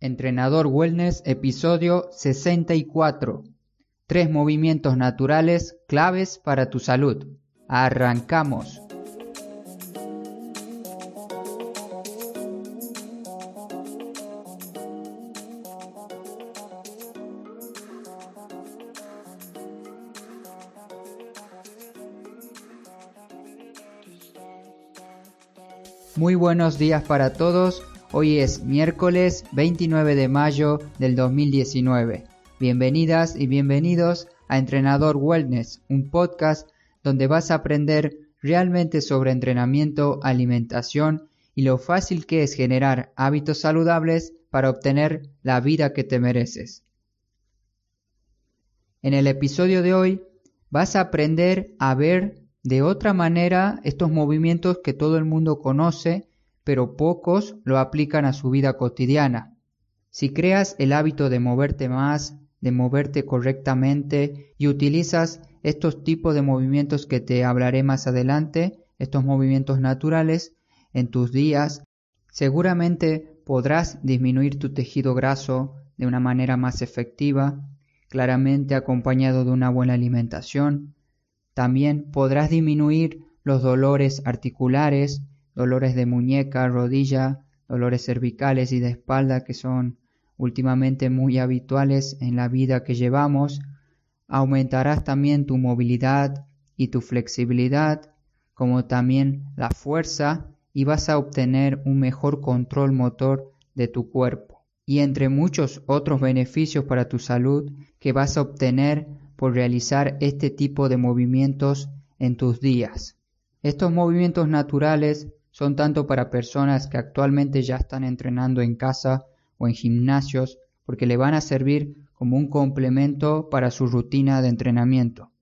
Entrenador Wellness, episodio 64. Tres movimientos naturales claves para tu salud. Arrancamos. Muy buenos días para todos. Hoy es miércoles 29 de mayo del 2019. Bienvenidas y bienvenidos a Entrenador Wellness, un podcast donde vas a aprender realmente sobre entrenamiento, alimentación y lo fácil que es generar hábitos saludables para obtener la vida que te mereces. En el episodio de hoy vas a aprender a ver de otra manera estos movimientos que todo el mundo conoce, pero pocos lo aplican a su vida cotidiana. Si creas el hábito de moverte más, de moverte correctamente y utilizas estos tipos de movimientos que te hablaré más adelante, estos movimientos naturales, en tus días, seguramente podrás disminuir tu tejido graso de una manera más efectiva, claramente acompañado de una buena alimentación, también podrás disminuir los dolores articulares, dolores de muñeca, rodilla, dolores cervicales y de espalda que son últimamente muy habituales en la vida que llevamos. Aumentarás también tu movilidad y tu flexibilidad, como también la fuerza y vas a obtener un mejor control motor de tu cuerpo. Y entre muchos otros beneficios para tu salud que vas a obtener por realizar este tipo de movimientos en tus días. Estos movimientos naturales son tanto para personas que actualmente ya están entrenando en casa o en gimnasios porque le van a servir como un complemento para su rutina de entrenamiento.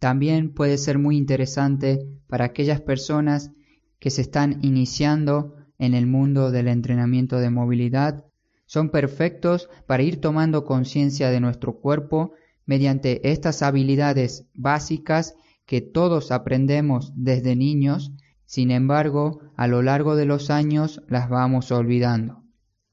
También puede ser muy interesante para aquellas personas que se están iniciando en el mundo del entrenamiento de movilidad. Son perfectos para ir tomando conciencia de nuestro cuerpo mediante estas habilidades básicas que todos aprendemos desde niños, sin embargo, a lo largo de los años las vamos olvidando.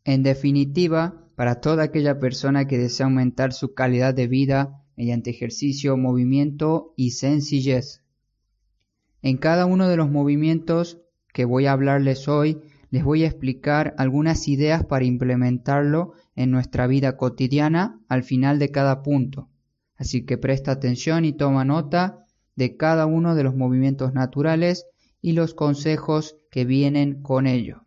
En definitiva, para toda aquella persona que desea aumentar su calidad de vida mediante ejercicio, movimiento y sencillez. En cada uno de los movimientos que voy a hablarles hoy, les voy a explicar algunas ideas para implementarlo en nuestra vida cotidiana al final de cada punto. Así que presta atención y toma nota de cada uno de los movimientos naturales y los consejos que vienen con ello.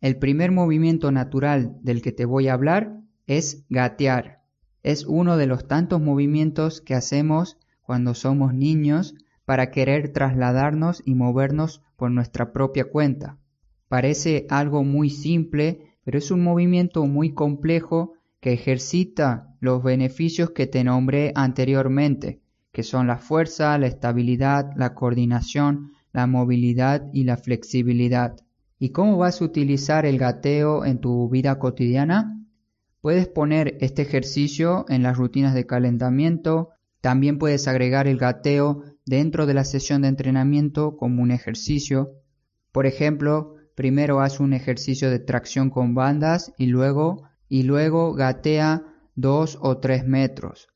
El primer movimiento natural del que te voy a hablar es gatear. Es uno de los tantos movimientos que hacemos cuando somos niños para querer trasladarnos y movernos por nuestra propia cuenta. Parece algo muy simple, pero es un movimiento muy complejo que ejercita los beneficios que te nombré anteriormente, que son la fuerza, la estabilidad, la coordinación, la movilidad y la flexibilidad. ¿Y cómo vas a utilizar el gateo en tu vida cotidiana? Puedes poner este ejercicio en las rutinas de calentamiento, también puedes agregar el gateo dentro de la sesión de entrenamiento como un ejercicio. Por ejemplo, primero haz un ejercicio de tracción con bandas y luego y luego gatea dos o tres metros.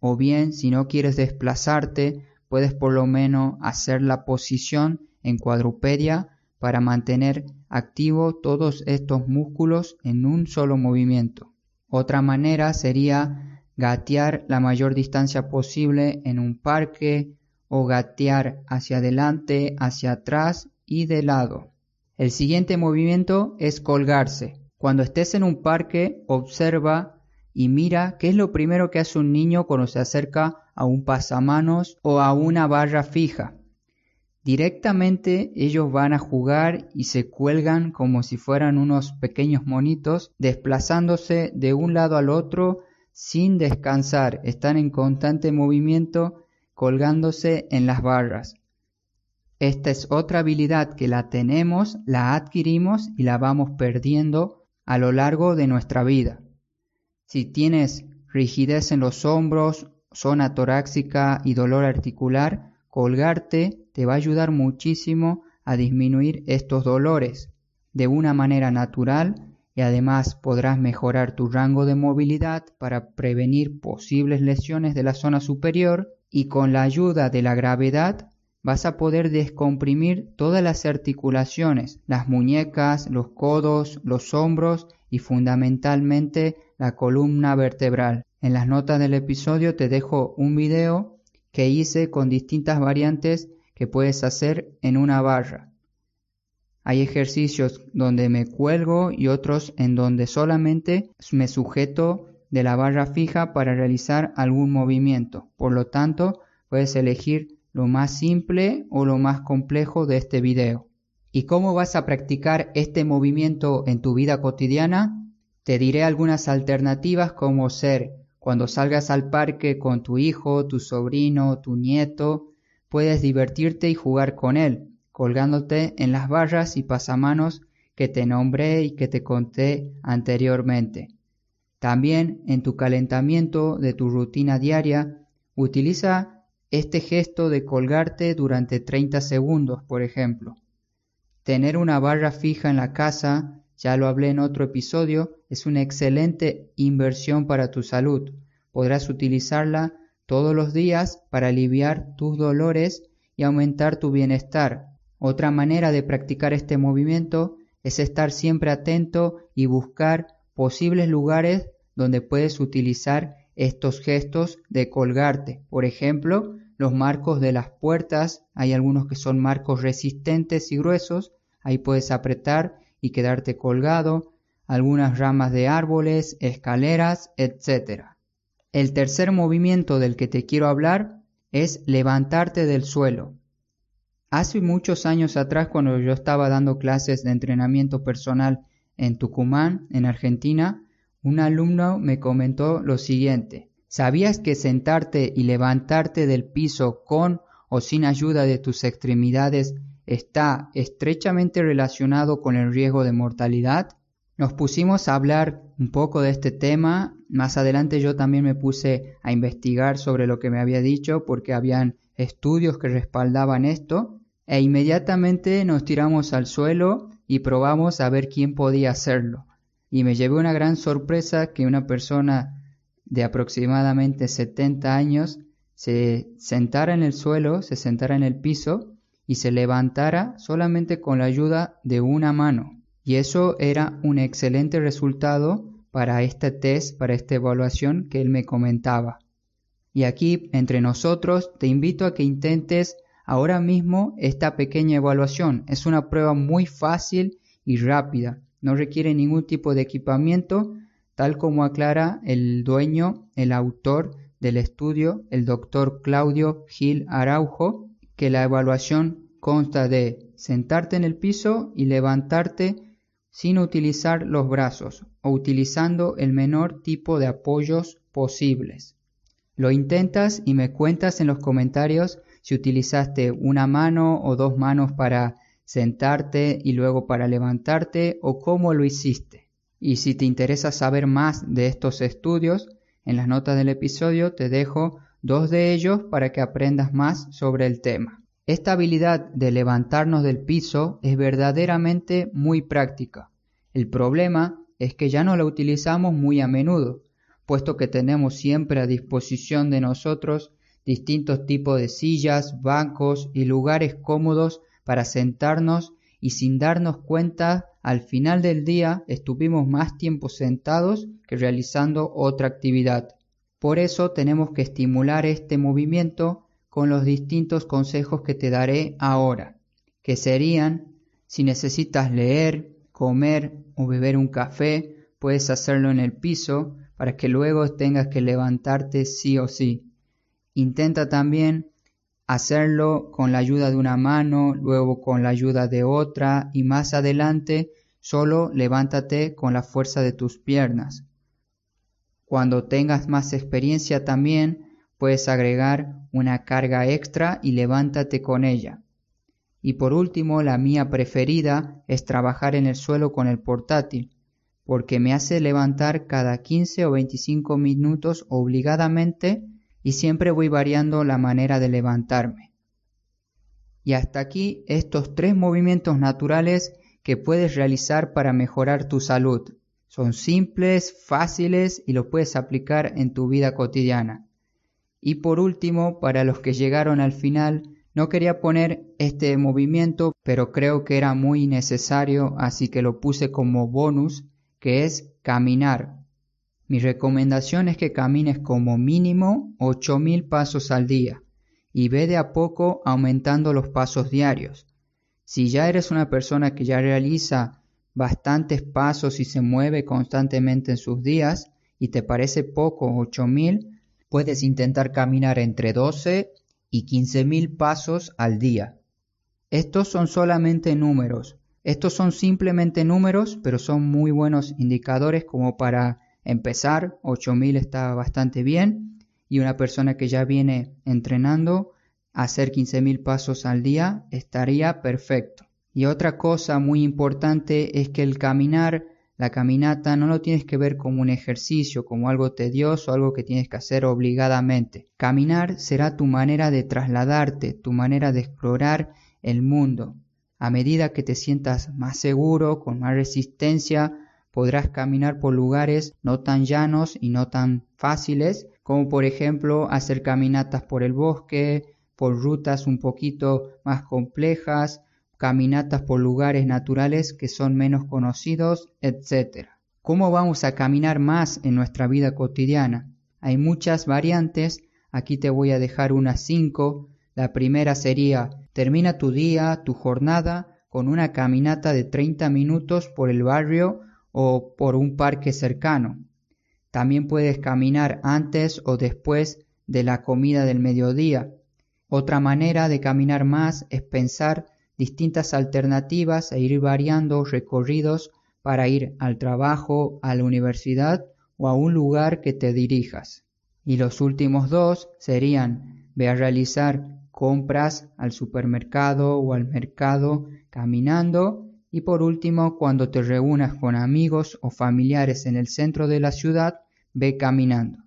O bien, si no quieres desplazarte, puedes por lo menos hacer la posición en cuadrupedia para mantener activo todos estos músculos en un solo movimiento. Otra manera sería gatear la mayor distancia posible en un parque o gatear hacia adelante, hacia atrás y de lado. El siguiente movimiento es colgarse. Cuando estés en un parque, observa y mira qué es lo primero que hace un niño cuando se acerca a un pasamanos o a una barra fija. Directamente ellos van a jugar y se cuelgan como si fueran unos pequeños monitos, desplazándose de un lado al otro sin descansar. Están en constante movimiento colgándose en las barras. Esta es otra habilidad que la tenemos, la adquirimos y la vamos perdiendo a lo largo de nuestra vida. Si tienes rigidez en los hombros, zona torácica y dolor articular, colgarte te va a ayudar muchísimo a disminuir estos dolores de una manera natural y además podrás mejorar tu rango de movilidad para prevenir posibles lesiones de la zona superior y con la ayuda de la gravedad vas a poder descomprimir todas las articulaciones, las muñecas, los codos, los hombros y fundamentalmente la columna vertebral. En las notas del episodio te dejo un video que hice con distintas variantes que puedes hacer en una barra. Hay ejercicios donde me cuelgo y otros en donde solamente me sujeto de la barra fija para realizar algún movimiento. Por lo tanto, puedes elegir lo más simple o lo más complejo de este video. ¿Y cómo vas a practicar este movimiento en tu vida cotidiana? Te diré algunas alternativas como ser cuando salgas al parque con tu hijo, tu sobrino, tu nieto, puedes divertirte y jugar con él, colgándote en las barras y pasamanos que te nombré y que te conté anteriormente. También en tu calentamiento de tu rutina diaria, utiliza este gesto de colgarte durante 30 segundos, por ejemplo. Tener una barra fija en la casa, ya lo hablé en otro episodio, es una excelente inversión para tu salud. Podrás utilizarla todos los días para aliviar tus dolores y aumentar tu bienestar. Otra manera de practicar este movimiento es estar siempre atento y buscar posibles lugares donde puedes utilizar estos gestos de colgarte. Por ejemplo, los marcos de las puertas, hay algunos que son marcos resistentes y gruesos, ahí puedes apretar y quedarte colgado, algunas ramas de árboles, escaleras, etc. El tercer movimiento del que te quiero hablar es levantarte del suelo. Hace muchos años atrás, cuando yo estaba dando clases de entrenamiento personal en Tucumán, en Argentina, un alumno me comentó lo siguiente. ¿Sabías que sentarte y levantarte del piso con o sin ayuda de tus extremidades está estrechamente relacionado con el riesgo de mortalidad? Nos pusimos a hablar un poco de este tema. Más adelante yo también me puse a investigar sobre lo que me había dicho porque habían estudios que respaldaban esto e inmediatamente nos tiramos al suelo y probamos a ver quién podía hacerlo y me llevé una gran sorpresa que una persona de aproximadamente 70 años se sentara en el suelo, se sentara en el piso y se levantara solamente con la ayuda de una mano. Y eso era un excelente resultado para este test, para esta evaluación que él me comentaba. Y aquí, entre nosotros, te invito a que intentes ahora mismo esta pequeña evaluación. Es una prueba muy fácil y rápida no requiere ningún tipo de equipamiento, tal como aclara el dueño, el autor del estudio, el doctor Claudio Gil Araujo, que la evaluación consta de sentarte en el piso y levantarte sin utilizar los brazos o utilizando el menor tipo de apoyos posibles. Lo intentas y me cuentas en los comentarios si utilizaste una mano o dos manos para sentarte y luego para levantarte o cómo lo hiciste. Y si te interesa saber más de estos estudios, en las notas del episodio te dejo dos de ellos para que aprendas más sobre el tema. Esta habilidad de levantarnos del piso es verdaderamente muy práctica. El problema es que ya no la utilizamos muy a menudo, puesto que tenemos siempre a disposición de nosotros distintos tipos de sillas, bancos y lugares cómodos para sentarnos y sin darnos cuenta al final del día estuvimos más tiempo sentados que realizando otra actividad. Por eso tenemos que estimular este movimiento con los distintos consejos que te daré ahora, que serían si necesitas leer, comer o beber un café, puedes hacerlo en el piso para que luego tengas que levantarte sí o sí. Intenta también hacerlo con la ayuda de una mano, luego con la ayuda de otra y más adelante solo levántate con la fuerza de tus piernas. Cuando tengas más experiencia también puedes agregar una carga extra y levántate con ella. Y por último, la mía preferida es trabajar en el suelo con el portátil, porque me hace levantar cada 15 o 25 minutos obligadamente y siempre voy variando la manera de levantarme. Y hasta aquí estos tres movimientos naturales que puedes realizar para mejorar tu salud. Son simples, fáciles y los puedes aplicar en tu vida cotidiana. Y por último, para los que llegaron al final, no quería poner este movimiento, pero creo que era muy necesario, así que lo puse como bonus, que es caminar. Mi recomendación es que camines como mínimo 8000 pasos al día y ve de a poco aumentando los pasos diarios. Si ya eres una persona que ya realiza bastantes pasos y se mueve constantemente en sus días y te parece poco 8000, puedes intentar caminar entre 12 y 15 mil pasos al día. Estos son solamente números. Estos son simplemente números, pero son muy buenos indicadores como para empezar. 8000 está bastante bien. Y una persona que ya viene entrenando hacer 15.000 pasos al día estaría perfecto. Y otra cosa muy importante es que el caminar la caminata no lo tienes que ver como un ejercicio, como algo tedioso, algo que tienes que hacer obligadamente. Caminar será tu manera de trasladarte, tu manera de explorar el mundo. A medida que te sientas más seguro, con más resistencia, podrás caminar por lugares no tan llanos y no tan fáciles, como por ejemplo hacer caminatas por el bosque, por rutas un poquito más complejas, caminatas por lugares naturales que son menos conocidos, etc. ¿Cómo vamos a caminar más en nuestra vida cotidiana? Hay muchas variantes, aquí te voy a dejar unas cinco. La primera sería, termina tu día, tu jornada, con una caminata de 30 minutos por el barrio o por un parque cercano. También puedes caminar antes o después de la comida del mediodía. Otra manera de caminar más es pensar distintas alternativas e ir variando recorridos para ir al trabajo, a la universidad o a un lugar que te dirijas. Y los últimos dos serían ve a realizar compras al supermercado o al mercado caminando y por último cuando te reúnas con amigos o familiares en el centro de la ciudad ve caminando.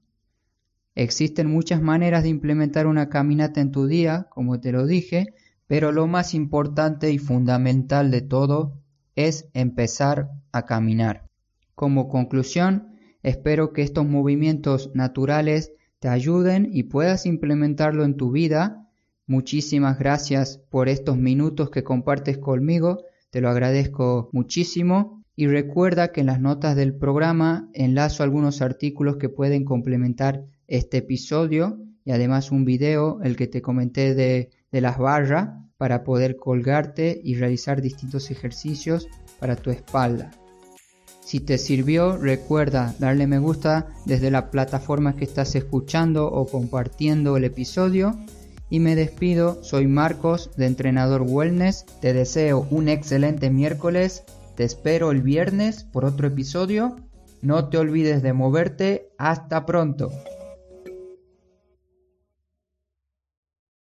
Existen muchas maneras de implementar una caminata en tu día, como te lo dije, pero lo más importante y fundamental de todo es empezar a caminar. Como conclusión, espero que estos movimientos naturales te ayuden y puedas implementarlo en tu vida. Muchísimas gracias por estos minutos que compartes conmigo, te lo agradezco muchísimo y recuerda que en las notas del programa enlazo algunos artículos que pueden complementar este episodio y además un video, el que te comenté de, de las barras, para poder colgarte y realizar distintos ejercicios para tu espalda. Si te sirvió, recuerda darle me gusta desde la plataforma que estás escuchando o compartiendo el episodio. Y me despido, soy Marcos de Entrenador Wellness, te deseo un excelente miércoles, te espero el viernes por otro episodio, no te olvides de moverte, hasta pronto.